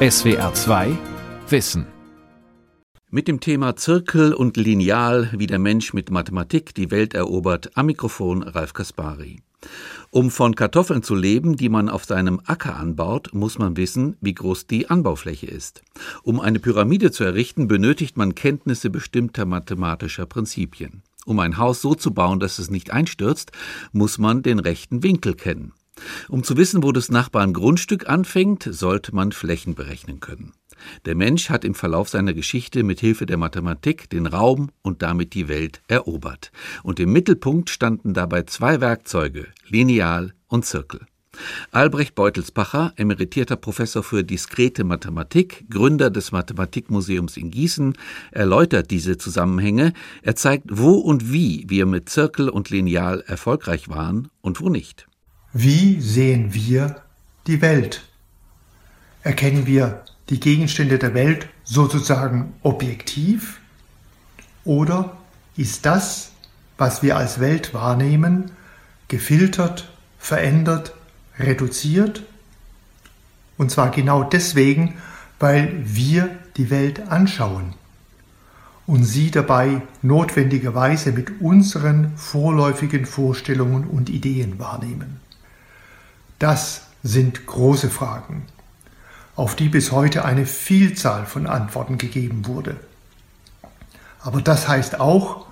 SWR 2 Wissen mit dem Thema Zirkel und Lineal, wie der Mensch mit Mathematik die Welt erobert, am Mikrofon Ralf Kaspari. Um von Kartoffeln zu leben, die man auf seinem Acker anbaut, muss man wissen, wie groß die Anbaufläche ist. Um eine Pyramide zu errichten, benötigt man Kenntnisse bestimmter mathematischer Prinzipien. Um ein Haus so zu bauen, dass es nicht einstürzt, muss man den rechten Winkel kennen. Um zu wissen, wo des Nachbarn Grundstück anfängt, sollte man Flächen berechnen können. Der Mensch hat im Verlauf seiner Geschichte mit Hilfe der Mathematik den Raum und damit die Welt erobert. Und im Mittelpunkt standen dabei zwei Werkzeuge, Lineal und Zirkel. Albrecht Beutelsbacher, emeritierter Professor für diskrete Mathematik, Gründer des Mathematikmuseums in Gießen, erläutert diese Zusammenhänge. Er zeigt, wo und wie wir mit Zirkel und Lineal erfolgreich waren und wo nicht. Wie sehen wir die Welt? Erkennen wir die Gegenstände der Welt sozusagen objektiv? Oder ist das, was wir als Welt wahrnehmen, gefiltert, verändert, reduziert? Und zwar genau deswegen, weil wir die Welt anschauen und sie dabei notwendigerweise mit unseren vorläufigen Vorstellungen und Ideen wahrnehmen. Das sind große Fragen, auf die bis heute eine Vielzahl von Antworten gegeben wurde. Aber das heißt auch,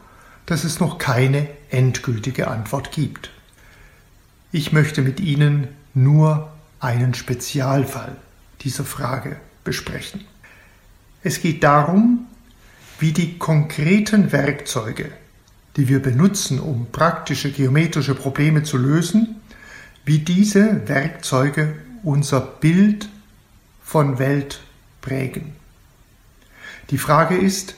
dass es noch keine endgültige Antwort gibt. Ich möchte mit Ihnen nur einen Spezialfall dieser Frage besprechen. Es geht darum, wie die konkreten Werkzeuge, die wir benutzen, um praktische geometrische Probleme zu lösen, wie diese Werkzeuge unser Bild von Welt prägen. Die Frage ist,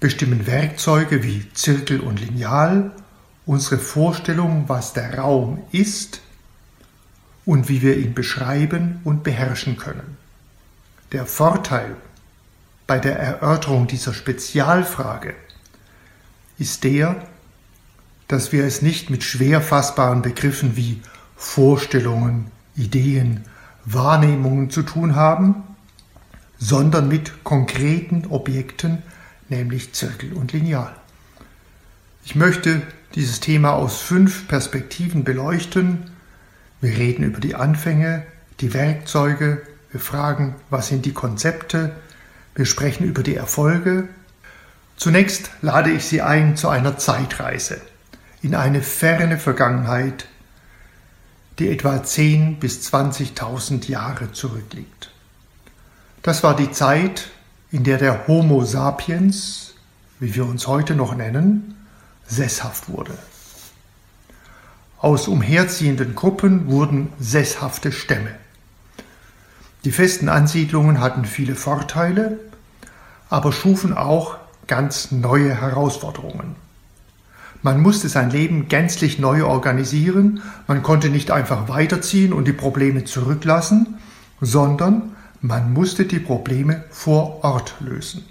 bestimmen Werkzeuge wie Zirkel und Lineal unsere Vorstellung, was der Raum ist und wie wir ihn beschreiben und beherrschen können. Der Vorteil bei der Erörterung dieser Spezialfrage ist der, dass wir es nicht mit schwer fassbaren Begriffen wie Vorstellungen, Ideen, Wahrnehmungen zu tun haben, sondern mit konkreten Objekten, nämlich Zirkel und Lineal. Ich möchte dieses Thema aus fünf Perspektiven beleuchten. Wir reden über die Anfänge, die Werkzeuge, wir fragen, was sind die Konzepte, wir sprechen über die Erfolge. Zunächst lade ich Sie ein zu einer Zeitreise in eine ferne Vergangenheit, die etwa 10.000 bis 20.000 Jahre zurückliegt. Das war die Zeit, in der der Homo sapiens, wie wir uns heute noch nennen, sesshaft wurde. Aus umherziehenden Gruppen wurden sesshafte Stämme. Die festen Ansiedlungen hatten viele Vorteile, aber schufen auch ganz neue Herausforderungen. Man musste sein Leben gänzlich neu organisieren, man konnte nicht einfach weiterziehen und die Probleme zurücklassen, sondern man musste die Probleme vor Ort lösen.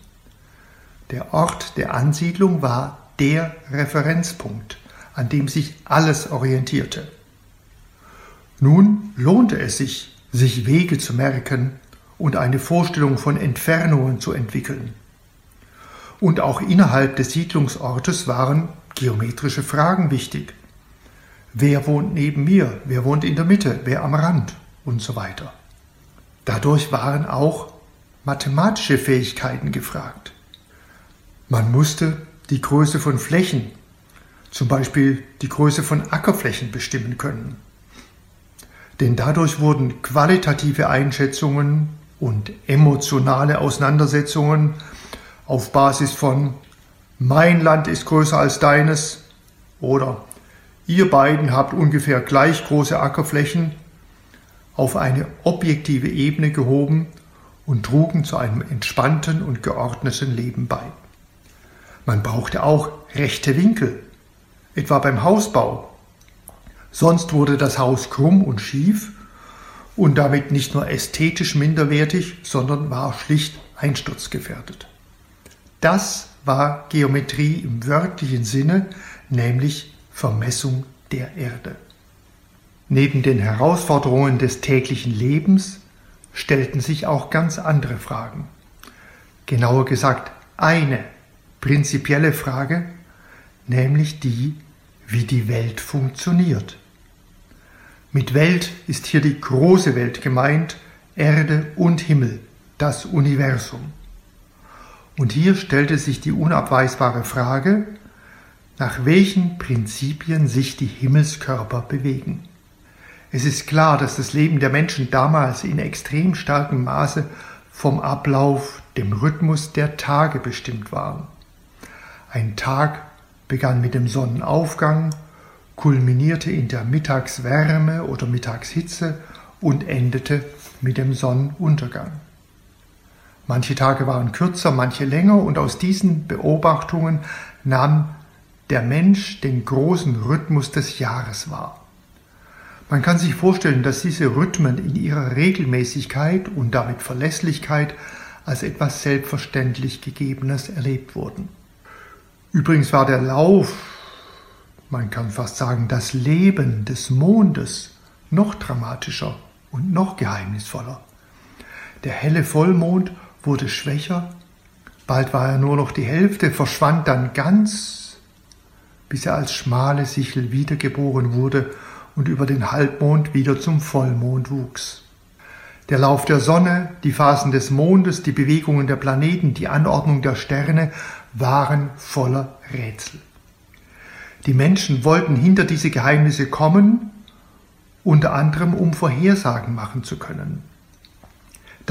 Der Ort der Ansiedlung war der Referenzpunkt, an dem sich alles orientierte. Nun lohnte es sich, sich Wege zu merken und eine Vorstellung von Entfernungen zu entwickeln. Und auch innerhalb des Siedlungsortes waren geometrische Fragen wichtig. Wer wohnt neben mir? Wer wohnt in der Mitte? Wer am Rand? Und so weiter. Dadurch waren auch mathematische Fähigkeiten gefragt. Man musste die Größe von Flächen, zum Beispiel die Größe von Ackerflächen bestimmen können. Denn dadurch wurden qualitative Einschätzungen und emotionale Auseinandersetzungen auf Basis von mein Land ist größer als deines oder ihr beiden habt ungefähr gleich große Ackerflächen auf eine objektive Ebene gehoben und trugen zu einem entspannten und geordneten Leben bei. Man brauchte auch rechte Winkel, etwa beim Hausbau. Sonst wurde das Haus krumm und schief und damit nicht nur ästhetisch minderwertig, sondern war schlicht einsturzgefährdet. Das war Geometrie im wörtlichen Sinne, nämlich Vermessung der Erde. Neben den Herausforderungen des täglichen Lebens stellten sich auch ganz andere Fragen. Genauer gesagt eine prinzipielle Frage, nämlich die, wie die Welt funktioniert. Mit Welt ist hier die große Welt gemeint, Erde und Himmel, das Universum. Und hier stellte sich die unabweisbare Frage, nach welchen Prinzipien sich die Himmelskörper bewegen. Es ist klar, dass das Leben der Menschen damals in extrem starkem Maße vom Ablauf, dem Rhythmus der Tage bestimmt war. Ein Tag begann mit dem Sonnenaufgang, kulminierte in der Mittagswärme oder Mittagshitze und endete mit dem Sonnenuntergang. Manche Tage waren kürzer, manche länger und aus diesen Beobachtungen nahm der Mensch den großen Rhythmus des Jahres wahr. Man kann sich vorstellen, dass diese Rhythmen in ihrer Regelmäßigkeit und damit Verlässlichkeit als etwas selbstverständlich Gegebenes erlebt wurden. Übrigens war der Lauf, man kann fast sagen, das Leben des Mondes noch dramatischer und noch geheimnisvoller. Der helle Vollmond wurde schwächer, bald war er nur noch die Hälfte, verschwand dann ganz, bis er als schmale Sichel wiedergeboren wurde und über den Halbmond wieder zum Vollmond wuchs. Der Lauf der Sonne, die Phasen des Mondes, die Bewegungen der Planeten, die Anordnung der Sterne waren voller Rätsel. Die Menschen wollten hinter diese Geheimnisse kommen, unter anderem um Vorhersagen machen zu können.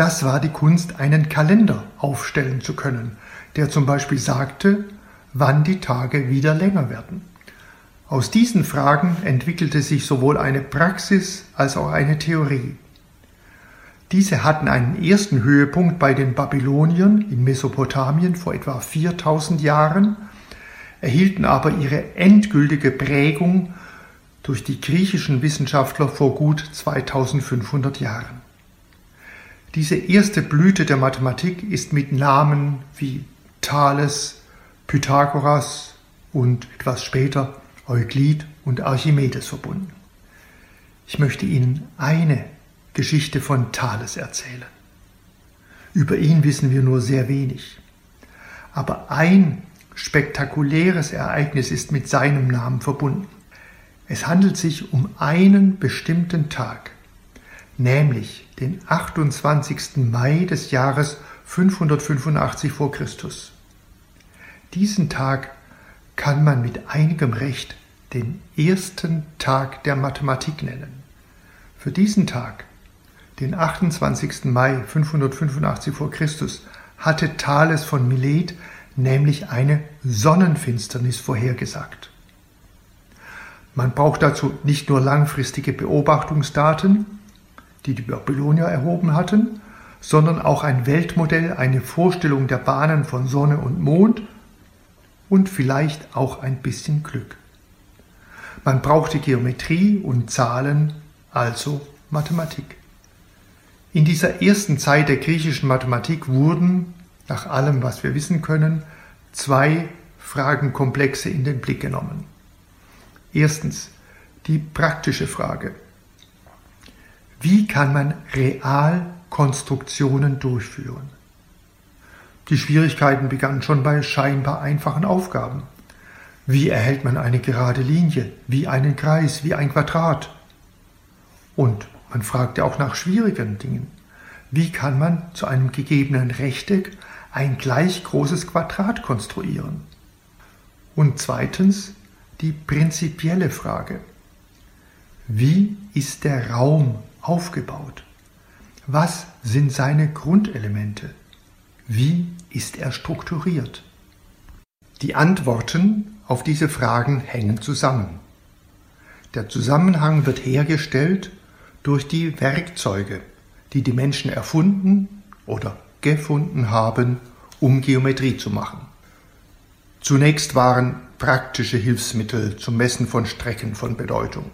Das war die Kunst, einen Kalender aufstellen zu können, der zum Beispiel sagte, wann die Tage wieder länger werden. Aus diesen Fragen entwickelte sich sowohl eine Praxis als auch eine Theorie. Diese hatten einen ersten Höhepunkt bei den Babyloniern in Mesopotamien vor etwa 4000 Jahren, erhielten aber ihre endgültige Prägung durch die griechischen Wissenschaftler vor gut 2500 Jahren. Diese erste Blüte der Mathematik ist mit Namen wie Thales, Pythagoras und etwas später Euklid und Archimedes verbunden. Ich möchte Ihnen eine Geschichte von Thales erzählen. Über ihn wissen wir nur sehr wenig. Aber ein spektakuläres Ereignis ist mit seinem Namen verbunden. Es handelt sich um einen bestimmten Tag, nämlich den 28. Mai des Jahres 585 vor Christus. Diesen Tag kann man mit einigem Recht den ersten Tag der Mathematik nennen. Für diesen Tag, den 28. Mai 585 vor Christus, hatte Thales von Milet nämlich eine Sonnenfinsternis vorhergesagt. Man braucht dazu nicht nur langfristige Beobachtungsdaten, die die Babylonier erhoben hatten, sondern auch ein Weltmodell, eine Vorstellung der Bahnen von Sonne und Mond und vielleicht auch ein bisschen Glück. Man brauchte Geometrie und Zahlen, also Mathematik. In dieser ersten Zeit der griechischen Mathematik wurden, nach allem, was wir wissen können, zwei Fragenkomplexe in den Blick genommen. Erstens die praktische Frage. Wie kann man real Konstruktionen durchführen? Die Schwierigkeiten begannen schon bei scheinbar einfachen Aufgaben. Wie erhält man eine gerade Linie, wie einen Kreis, wie ein Quadrat? Und man fragte auch nach schwierigen Dingen. Wie kann man zu einem gegebenen Rechteck ein gleich großes Quadrat konstruieren? Und zweitens die prinzipielle Frage. Wie ist der Raum aufgebaut? Was sind seine Grundelemente? Wie ist er strukturiert? Die Antworten auf diese Fragen hängen zusammen. Der Zusammenhang wird hergestellt durch die Werkzeuge, die die Menschen erfunden oder gefunden haben, um Geometrie zu machen. Zunächst waren praktische Hilfsmittel zum Messen von Strecken von Bedeutung.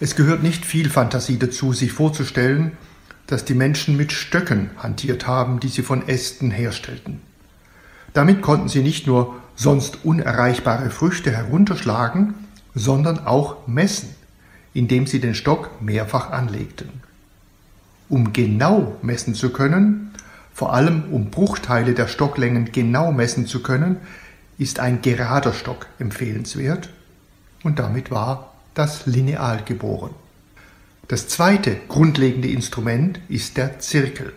Es gehört nicht viel Fantasie dazu, sich vorzustellen, dass die Menschen mit Stöcken hantiert haben, die sie von Ästen herstellten. Damit konnten sie nicht nur sonst unerreichbare Früchte herunterschlagen, sondern auch messen, indem sie den Stock mehrfach anlegten. um genau messen zu können, vor allem um Bruchteile der Stocklängen genau messen zu können, ist ein gerader Stock empfehlenswert und damit war das Lineal geboren. Das zweite grundlegende Instrument ist der Zirkel.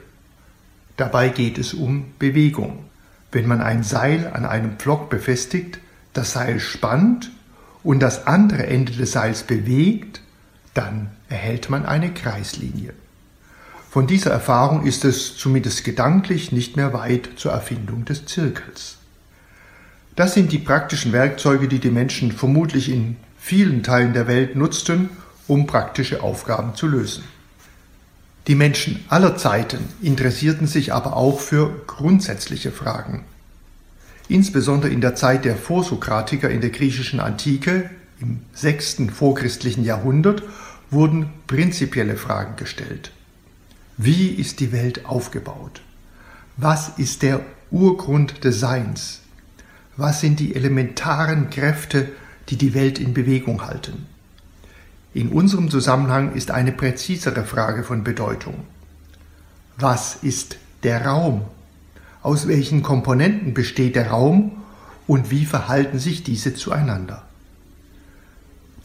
Dabei geht es um Bewegung. Wenn man ein Seil an einem Pflock befestigt, das Seil spannt und das andere Ende des Seils bewegt, dann erhält man eine Kreislinie. Von dieser Erfahrung ist es zumindest gedanklich nicht mehr weit zur Erfindung des Zirkels. Das sind die praktischen Werkzeuge, die die Menschen vermutlich in vielen Teilen der Welt nutzten, um praktische Aufgaben zu lösen. Die Menschen aller Zeiten interessierten sich aber auch für grundsätzliche Fragen. Insbesondere in der Zeit der Vorsokratiker in der griechischen Antike im sechsten vorchristlichen Jahrhundert wurden prinzipielle Fragen gestellt. Wie ist die Welt aufgebaut? Was ist der Urgrund des Seins? Was sind die elementaren Kräfte, die die Welt in Bewegung halten? In unserem Zusammenhang ist eine präzisere Frage von Bedeutung. Was ist der Raum? Aus welchen Komponenten besteht der Raum und wie verhalten sich diese zueinander?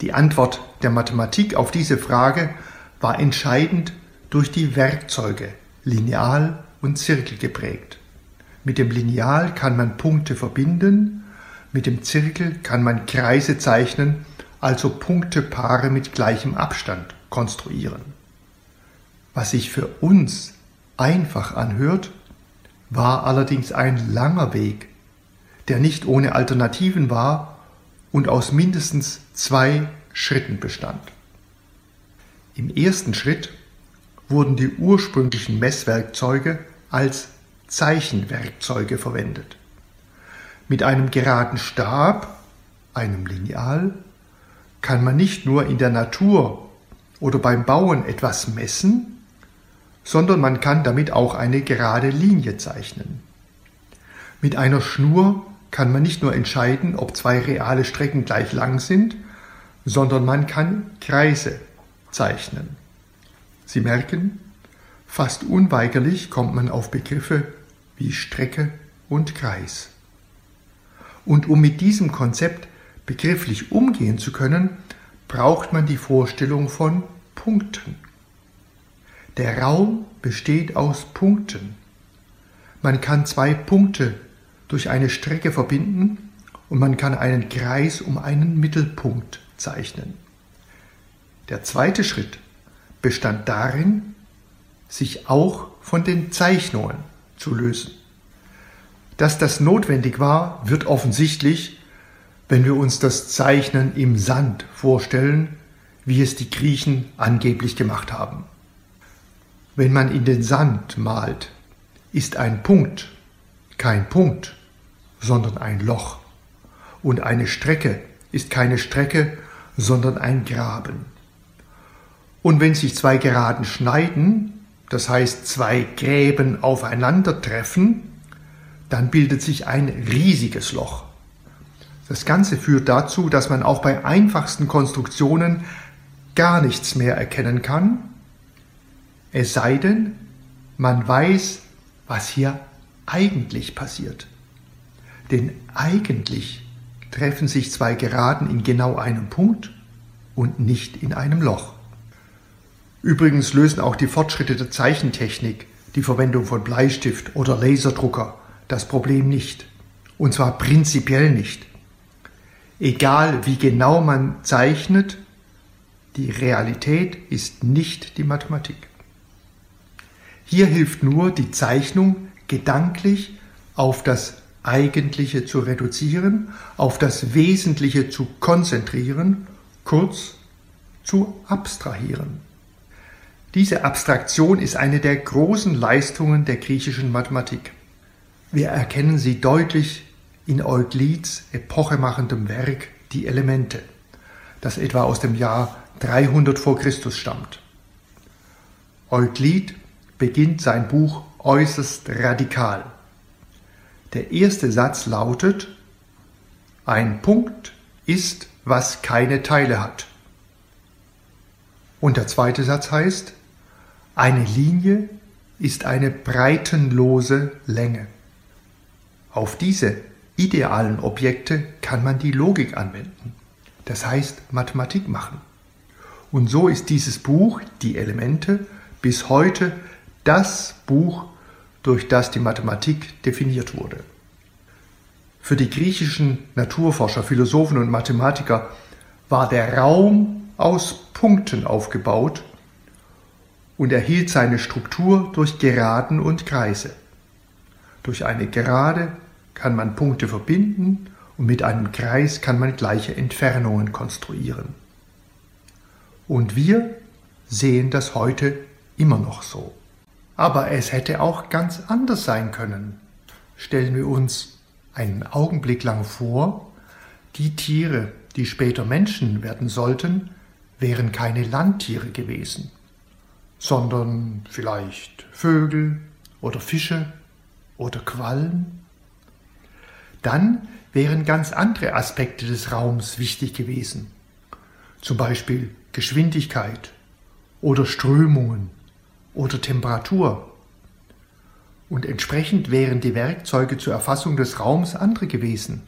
Die Antwort der Mathematik auf diese Frage war entscheidend durch die Werkzeuge Lineal und Zirkel geprägt. Mit dem Lineal kann man Punkte verbinden, mit dem Zirkel kann man Kreise zeichnen, also Punktepaare mit gleichem Abstand konstruieren. Was sich für uns einfach anhört, war allerdings ein langer Weg, der nicht ohne Alternativen war und aus mindestens zwei Schritten bestand. Im ersten Schritt wurden die ursprünglichen Messwerkzeuge als Zeichenwerkzeuge verwendet. Mit einem geraden Stab, einem Lineal, kann man nicht nur in der Natur oder beim Bauen etwas messen, sondern man kann damit auch eine gerade Linie zeichnen. Mit einer Schnur kann man nicht nur entscheiden, ob zwei reale Strecken gleich lang sind, sondern man kann Kreise zeichnen. Sie merken, fast unweigerlich kommt man auf Begriffe wie Strecke und Kreis. Und um mit diesem Konzept begrifflich umgehen zu können, braucht man die Vorstellung von Punkten. Der Raum besteht aus Punkten. Man kann zwei Punkte durch eine Strecke verbinden und man kann einen Kreis um einen Mittelpunkt zeichnen. Der zweite Schritt bestand darin, sich auch von den Zeichnungen zu lösen. Dass das notwendig war, wird offensichtlich, wenn wir uns das Zeichnen im Sand vorstellen, wie es die Griechen angeblich gemacht haben. Wenn man in den Sand malt, ist ein Punkt kein Punkt, sondern ein Loch. Und eine Strecke ist keine Strecke, sondern ein Graben. Und wenn sich zwei Geraden schneiden, das heißt zwei Gräben aufeinandertreffen, dann bildet sich ein riesiges Loch. Das Ganze führt dazu, dass man auch bei einfachsten Konstruktionen gar nichts mehr erkennen kann, es sei denn, man weiß, was hier eigentlich passiert. Denn eigentlich treffen sich zwei Geraden in genau einem Punkt und nicht in einem Loch. Übrigens lösen auch die Fortschritte der Zeichentechnik, die Verwendung von Bleistift oder Laserdrucker, das Problem nicht. Und zwar prinzipiell nicht. Egal wie genau man zeichnet, die Realität ist nicht die Mathematik. Hier hilft nur die Zeichnung gedanklich auf das Eigentliche zu reduzieren, auf das Wesentliche zu konzentrieren, kurz zu abstrahieren. Diese Abstraktion ist eine der großen Leistungen der griechischen Mathematik. Wir erkennen sie deutlich in Euklids epochemachendem Werk Die Elemente, das etwa aus dem Jahr 300 vor Christus stammt. Euklid beginnt sein Buch äußerst radikal. Der erste Satz lautet, ein Punkt ist, was keine Teile hat. Und der zweite Satz heißt, Eine Linie ist eine breitenlose Länge. Auf diese idealen Objekte kann man die Logik anwenden, das heißt Mathematik machen. Und so ist dieses Buch, die Elemente, bis heute das Buch, durch das die Mathematik definiert wurde. Für die griechischen Naturforscher, Philosophen und Mathematiker war der Raum aus Punkten aufgebaut und erhielt seine Struktur durch Geraden und Kreise. Durch eine Gerade kann man Punkte verbinden und mit einem Kreis kann man gleiche Entfernungen konstruieren. Und wir sehen das heute immer noch so. Aber es hätte auch ganz anders sein können. Stellen wir uns einen Augenblick lang vor, die Tiere, die später Menschen werden sollten, wären keine Landtiere gewesen, sondern vielleicht Vögel oder Fische oder Quallen. Dann wären ganz andere Aspekte des Raums wichtig gewesen, zum Beispiel Geschwindigkeit oder Strömungen oder Temperatur. Und entsprechend wären die Werkzeuge zur Erfassung des Raums andere gewesen.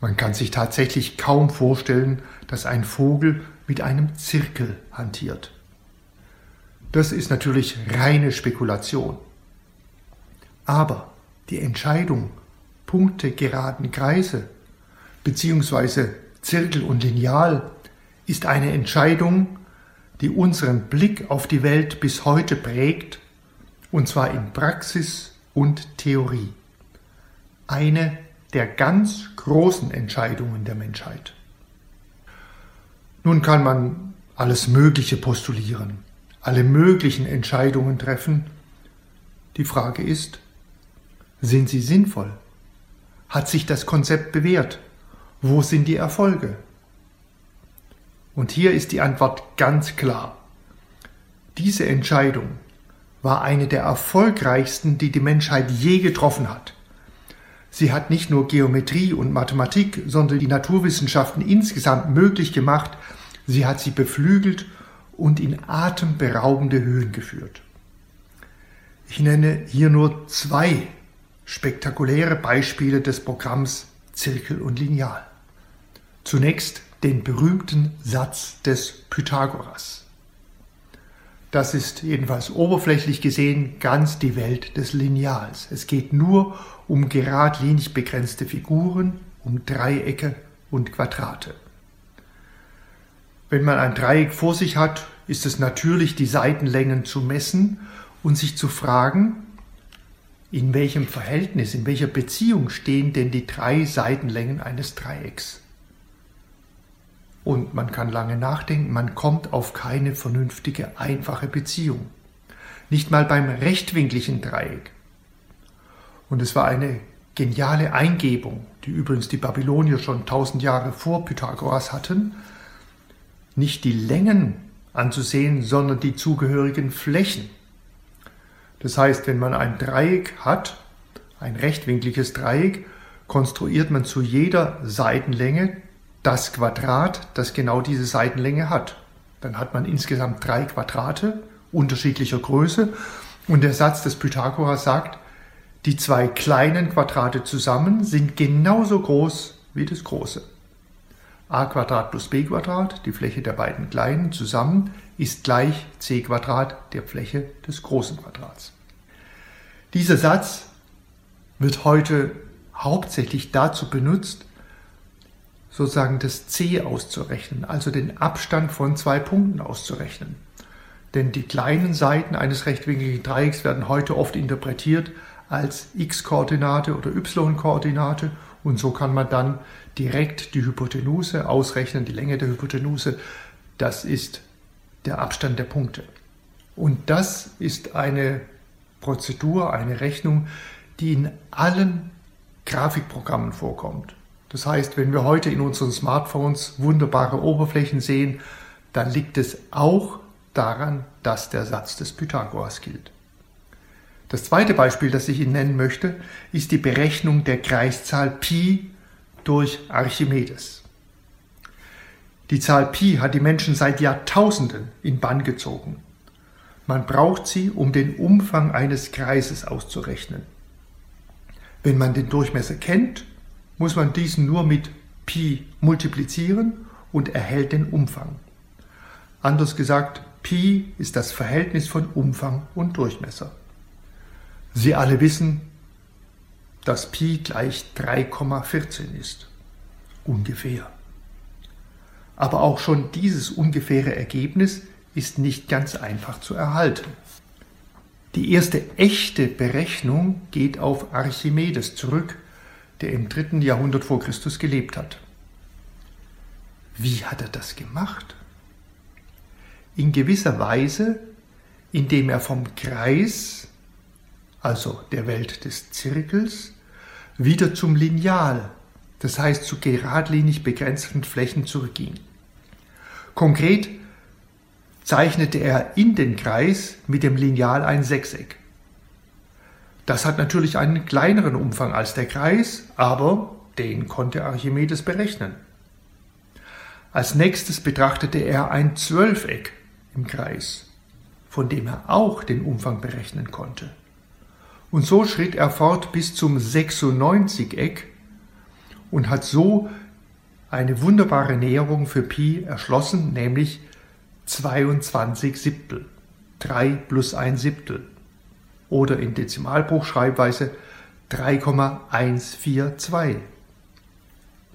Man kann sich tatsächlich kaum vorstellen, dass ein Vogel mit einem Zirkel hantiert. Das ist natürlich reine Spekulation. Aber die Entscheidung, Punkte, geraden Kreise bzw. Zirkel und Lineal ist eine Entscheidung, die unseren Blick auf die Welt bis heute prägt, und zwar in Praxis und Theorie. Eine der ganz großen Entscheidungen der Menschheit. Nun kann man alles Mögliche postulieren, alle möglichen Entscheidungen treffen. Die Frage ist, sind sie sinnvoll? Hat sich das Konzept bewährt? Wo sind die Erfolge? Und hier ist die Antwort ganz klar. Diese Entscheidung war eine der erfolgreichsten, die die Menschheit je getroffen hat. Sie hat nicht nur Geometrie und Mathematik, sondern die Naturwissenschaften insgesamt möglich gemacht, sie hat sie beflügelt und in atemberaubende Höhen geführt. Ich nenne hier nur zwei spektakuläre Beispiele des Programms Zirkel und Lineal. Zunächst den berühmten Satz des Pythagoras. Das ist jedenfalls oberflächlich gesehen ganz die Welt des Lineals. Es geht nur um geradlinig begrenzte Figuren, um Dreiecke und Quadrate. Wenn man ein Dreieck vor sich hat, ist es natürlich, die Seitenlängen zu messen und sich zu fragen, in welchem Verhältnis, in welcher Beziehung stehen denn die drei Seitenlängen eines Dreiecks. Und man kann lange nachdenken, man kommt auf keine vernünftige, einfache Beziehung. Nicht mal beim rechtwinkligen Dreieck. Und es war eine geniale Eingebung, die übrigens die Babylonier schon tausend Jahre vor Pythagoras hatten, nicht die Längen anzusehen, sondern die zugehörigen Flächen. Das heißt, wenn man ein Dreieck hat, ein rechtwinkliges Dreieck, konstruiert man zu jeder Seitenlänge das Quadrat, das genau diese Seitenlänge hat. Dann hat man insgesamt drei Quadrate unterschiedlicher Größe und der Satz des Pythagoras sagt, die zwei kleinen Quadrate zusammen sind genauso groß wie das große. A plus b die Fläche der beiden kleinen zusammen, ist gleich c der Fläche des großen Quadrats. Dieser Satz wird heute hauptsächlich dazu benutzt, sozusagen das C auszurechnen, also den Abstand von zwei Punkten auszurechnen. Denn die kleinen Seiten eines rechtwinkligen Dreiecks werden heute oft interpretiert als x-Koordinate oder y-Koordinate und so kann man dann direkt die Hypotenuse ausrechnen, die Länge der Hypotenuse. Das ist der Abstand der Punkte. Und das ist eine Prozedur, eine Rechnung, die in allen Grafikprogrammen vorkommt. Das heißt, wenn wir heute in unseren Smartphones wunderbare Oberflächen sehen, dann liegt es auch daran, dass der Satz des Pythagoras gilt. Das zweite Beispiel, das ich Ihnen nennen möchte, ist die Berechnung der Kreiszahl Pi durch Archimedes. Die Zahl Pi hat die Menschen seit Jahrtausenden in Bann gezogen. Man braucht sie, um den Umfang eines Kreises auszurechnen. Wenn man den Durchmesser kennt, muss man diesen nur mit Pi multiplizieren und erhält den Umfang. Anders gesagt, Pi ist das Verhältnis von Umfang und Durchmesser. Sie alle wissen, dass Pi gleich 3,14 ist. Ungefähr. Aber auch schon dieses ungefähre Ergebnis ist nicht ganz einfach zu erhalten. Die erste echte Berechnung geht auf Archimedes zurück, der im dritten Jahrhundert vor Christus gelebt hat. Wie hat er das gemacht? In gewisser Weise, indem er vom Kreis, also der Welt des Zirkels, wieder zum Lineal, das heißt zu geradlinig begrenzten Flächen zurückging. Konkret zeichnete er in den Kreis mit dem Lineal ein Sechseck. Das hat natürlich einen kleineren Umfang als der Kreis, aber den konnte Archimedes berechnen. Als nächstes betrachtete er ein Zwölfeck im Kreis, von dem er auch den Umfang berechnen konnte. Und so schritt er fort bis zum 96-Eck und hat so eine wunderbare Näherung für Pi erschlossen, nämlich 22 Siebtel, 3 plus 1 Siebtel oder in Dezimalbruchschreibweise 3,142.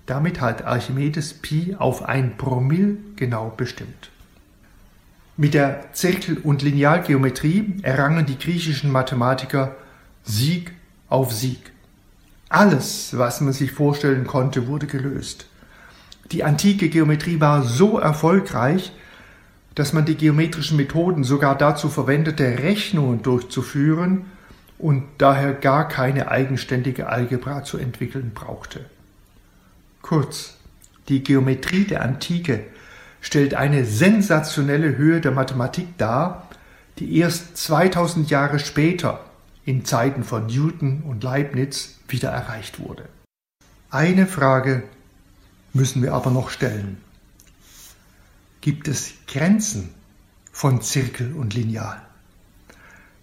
Damit hat Archimedes Pi auf ein Promille genau bestimmt. Mit der Zirkel- und Linealgeometrie errangen die griechischen Mathematiker Sieg auf Sieg. Alles, was man sich vorstellen konnte, wurde gelöst. Die antike Geometrie war so erfolgreich, dass man die geometrischen Methoden sogar dazu verwendete, Rechnungen durchzuführen und daher gar keine eigenständige Algebra zu entwickeln brauchte. Kurz, die Geometrie der Antike stellt eine sensationelle Höhe der Mathematik dar, die erst 2000 Jahre später, in Zeiten von Newton und Leibniz, wieder erreicht wurde. Eine Frage müssen wir aber noch stellen gibt es Grenzen von Zirkel und Lineal.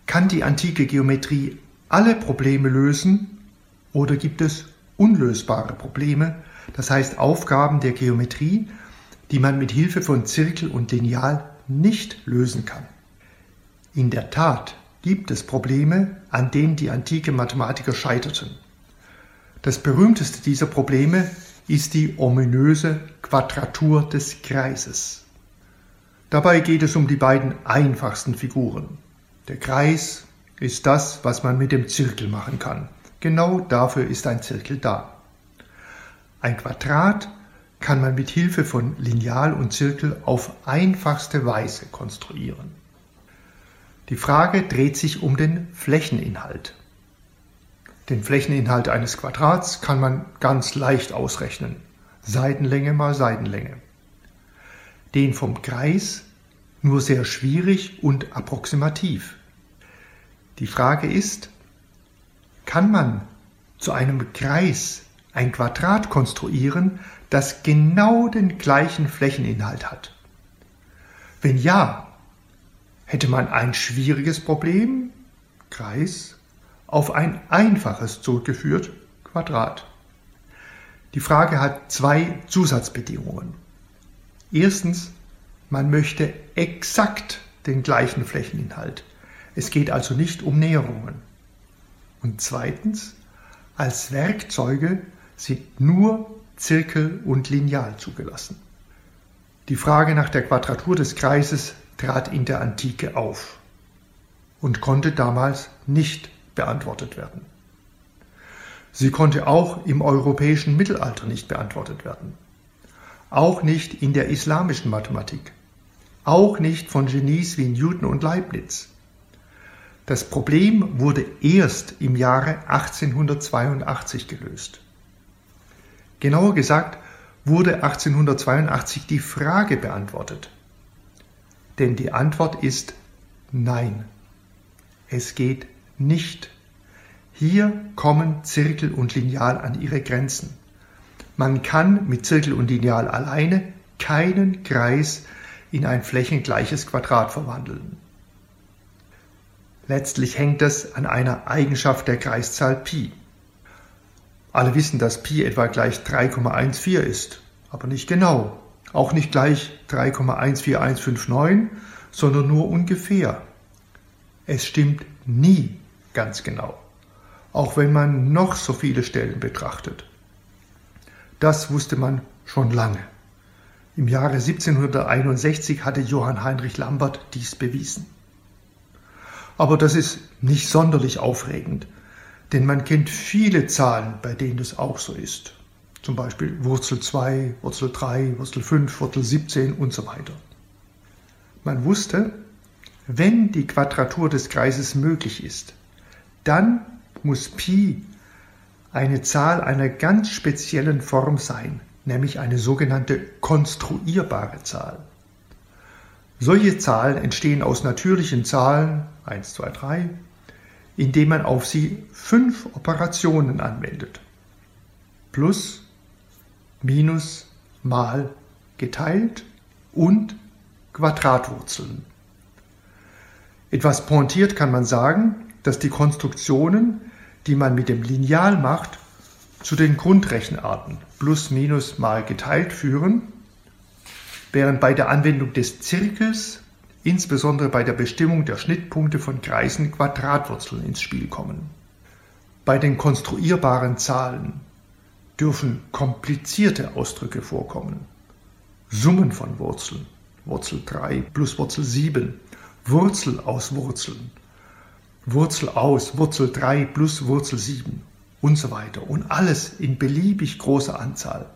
Kann die antike Geometrie alle Probleme lösen oder gibt es unlösbare Probleme, das heißt Aufgaben der Geometrie, die man mit Hilfe von Zirkel und Lineal nicht lösen kann? In der Tat gibt es Probleme, an denen die antike Mathematiker scheiterten. Das berühmteste dieser Probleme ist die ominöse Quadratur des Kreises. Dabei geht es um die beiden einfachsten Figuren. Der Kreis ist das, was man mit dem Zirkel machen kann. Genau dafür ist ein Zirkel da. Ein Quadrat kann man mit Hilfe von Lineal und Zirkel auf einfachste Weise konstruieren. Die Frage dreht sich um den Flächeninhalt. Den Flächeninhalt eines Quadrats kann man ganz leicht ausrechnen. Seitenlänge mal Seitenlänge den vom Kreis nur sehr schwierig und approximativ. Die Frage ist, kann man zu einem Kreis ein Quadrat konstruieren, das genau den gleichen Flächeninhalt hat? Wenn ja, hätte man ein schwieriges Problem, Kreis, auf ein einfaches zurückgeführt, Quadrat. Die Frage hat zwei Zusatzbedingungen. Erstens, man möchte exakt den gleichen Flächeninhalt. Es geht also nicht um Näherungen. Und zweitens, als Werkzeuge sind nur Zirkel und Lineal zugelassen. Die Frage nach der Quadratur des Kreises trat in der Antike auf und konnte damals nicht beantwortet werden. Sie konnte auch im europäischen Mittelalter nicht beantwortet werden auch nicht in der islamischen Mathematik, auch nicht von Genies wie Newton und Leibniz. Das Problem wurde erst im Jahre 1882 gelöst. Genauer gesagt wurde 1882 die Frage beantwortet. Denn die Antwort ist Nein. Es geht nicht. Hier kommen Zirkel und Lineal an ihre Grenzen. Man kann mit Zirkel und Lineal alleine keinen Kreis in ein flächengleiches Quadrat verwandeln. Letztlich hängt es an einer Eigenschaft der Kreiszahl Pi. Alle wissen, dass Pi etwa gleich 3,14 ist, aber nicht genau. Auch nicht gleich 3,14159, sondern nur ungefähr. Es stimmt nie ganz genau, auch wenn man noch so viele Stellen betrachtet. Das wusste man schon lange. Im Jahre 1761 hatte Johann Heinrich Lambert dies bewiesen. Aber das ist nicht sonderlich aufregend, denn man kennt viele Zahlen, bei denen es auch so ist. Zum Beispiel Wurzel 2, Wurzel 3, Wurzel 5, Wurzel 17 und so weiter. Man wusste, wenn die Quadratur des Kreises möglich ist, dann muss Pi eine Zahl einer ganz speziellen Form sein, nämlich eine sogenannte konstruierbare Zahl. Solche Zahlen entstehen aus natürlichen Zahlen 1, 2, 3, indem man auf sie fünf Operationen anwendet. Plus, Minus, Mal, geteilt und Quadratwurzeln. Etwas pointiert kann man sagen, dass die Konstruktionen, die man mit dem Lineal macht, zu den Grundrechenarten plus minus mal geteilt führen, während bei der Anwendung des Zirkels, insbesondere bei der Bestimmung der Schnittpunkte von Kreisen, Quadratwurzeln ins Spiel kommen. Bei den konstruierbaren Zahlen dürfen komplizierte Ausdrücke vorkommen. Summen von Wurzeln, Wurzel 3 plus Wurzel 7, Wurzel aus Wurzeln, Wurzel aus, Wurzel 3 plus Wurzel 7 und so weiter. Und alles in beliebig großer Anzahl.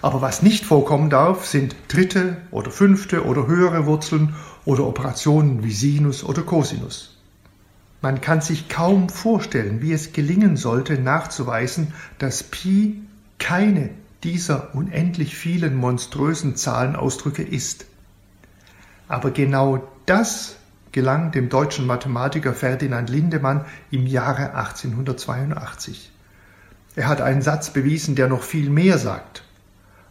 Aber was nicht vorkommen darf, sind dritte oder fünfte oder höhere Wurzeln oder Operationen wie Sinus oder Cosinus. Man kann sich kaum vorstellen, wie es gelingen sollte, nachzuweisen, dass Pi keine dieser unendlich vielen monströsen Zahlenausdrücke ist. Aber genau das gelang dem deutschen Mathematiker Ferdinand Lindemann im Jahre 1882. Er hat einen Satz bewiesen, der noch viel mehr sagt.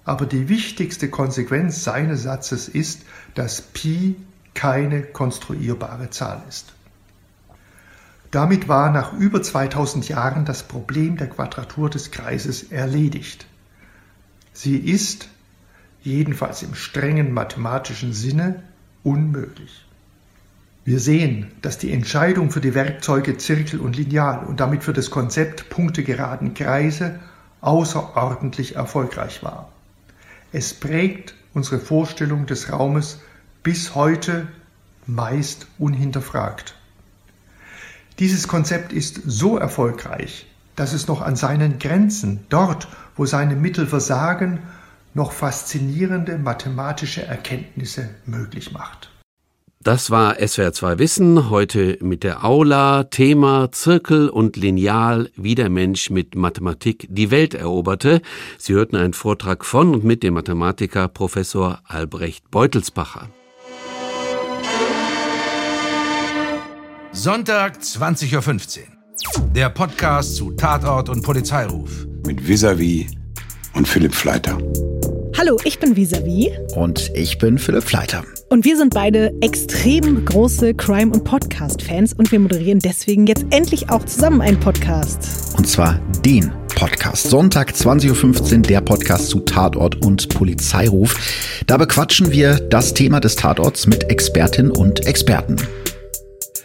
Aber die wichtigste Konsequenz seines Satzes ist, dass Pi keine konstruierbare Zahl ist. Damit war nach über 2000 Jahren das Problem der Quadratur des Kreises erledigt. Sie ist, jedenfalls im strengen mathematischen Sinne, unmöglich. Wir sehen, dass die Entscheidung für die Werkzeuge Zirkel und Lineal und damit für das Konzept punktegeraden Kreise außerordentlich erfolgreich war. Es prägt unsere Vorstellung des Raumes bis heute meist unhinterfragt. Dieses Konzept ist so erfolgreich, dass es noch an seinen Grenzen, dort, wo seine Mittel versagen, noch faszinierende mathematische Erkenntnisse möglich macht. Das war SWR 2 Wissen, heute mit der Aula, Thema Zirkel und Lineal, wie der Mensch mit Mathematik die Welt eroberte. Sie hörten einen Vortrag von und mit dem Mathematiker Professor Albrecht Beutelsbacher. Sonntag 20.15 Uhr. Der Podcast zu Tatort und Polizeiruf. Mit Visavi und Philipp Fleiter. Hallo, ich bin Visavi. Und ich bin Philipp Fleiter. Und wir sind beide extrem große Crime- und Podcast-Fans und wir moderieren deswegen jetzt endlich auch zusammen einen Podcast. Und zwar den Podcast. Sonntag 20.15 Uhr der Podcast zu Tatort und Polizeiruf. Da bequatschen wir das Thema des Tatorts mit Expertinnen und Experten.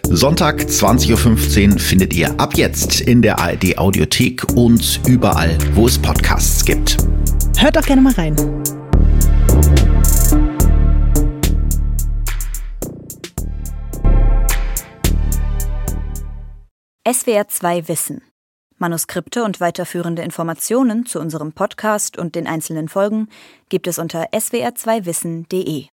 Sonntag 20.15 Uhr findet ihr ab jetzt in der ARD Audiothek und überall, wo es Podcasts gibt. Hört doch gerne mal rein. SWR 2 Wissen. Manuskripte und weiterführende Informationen zu unserem Podcast und den einzelnen Folgen gibt es unter swr2wissen.de.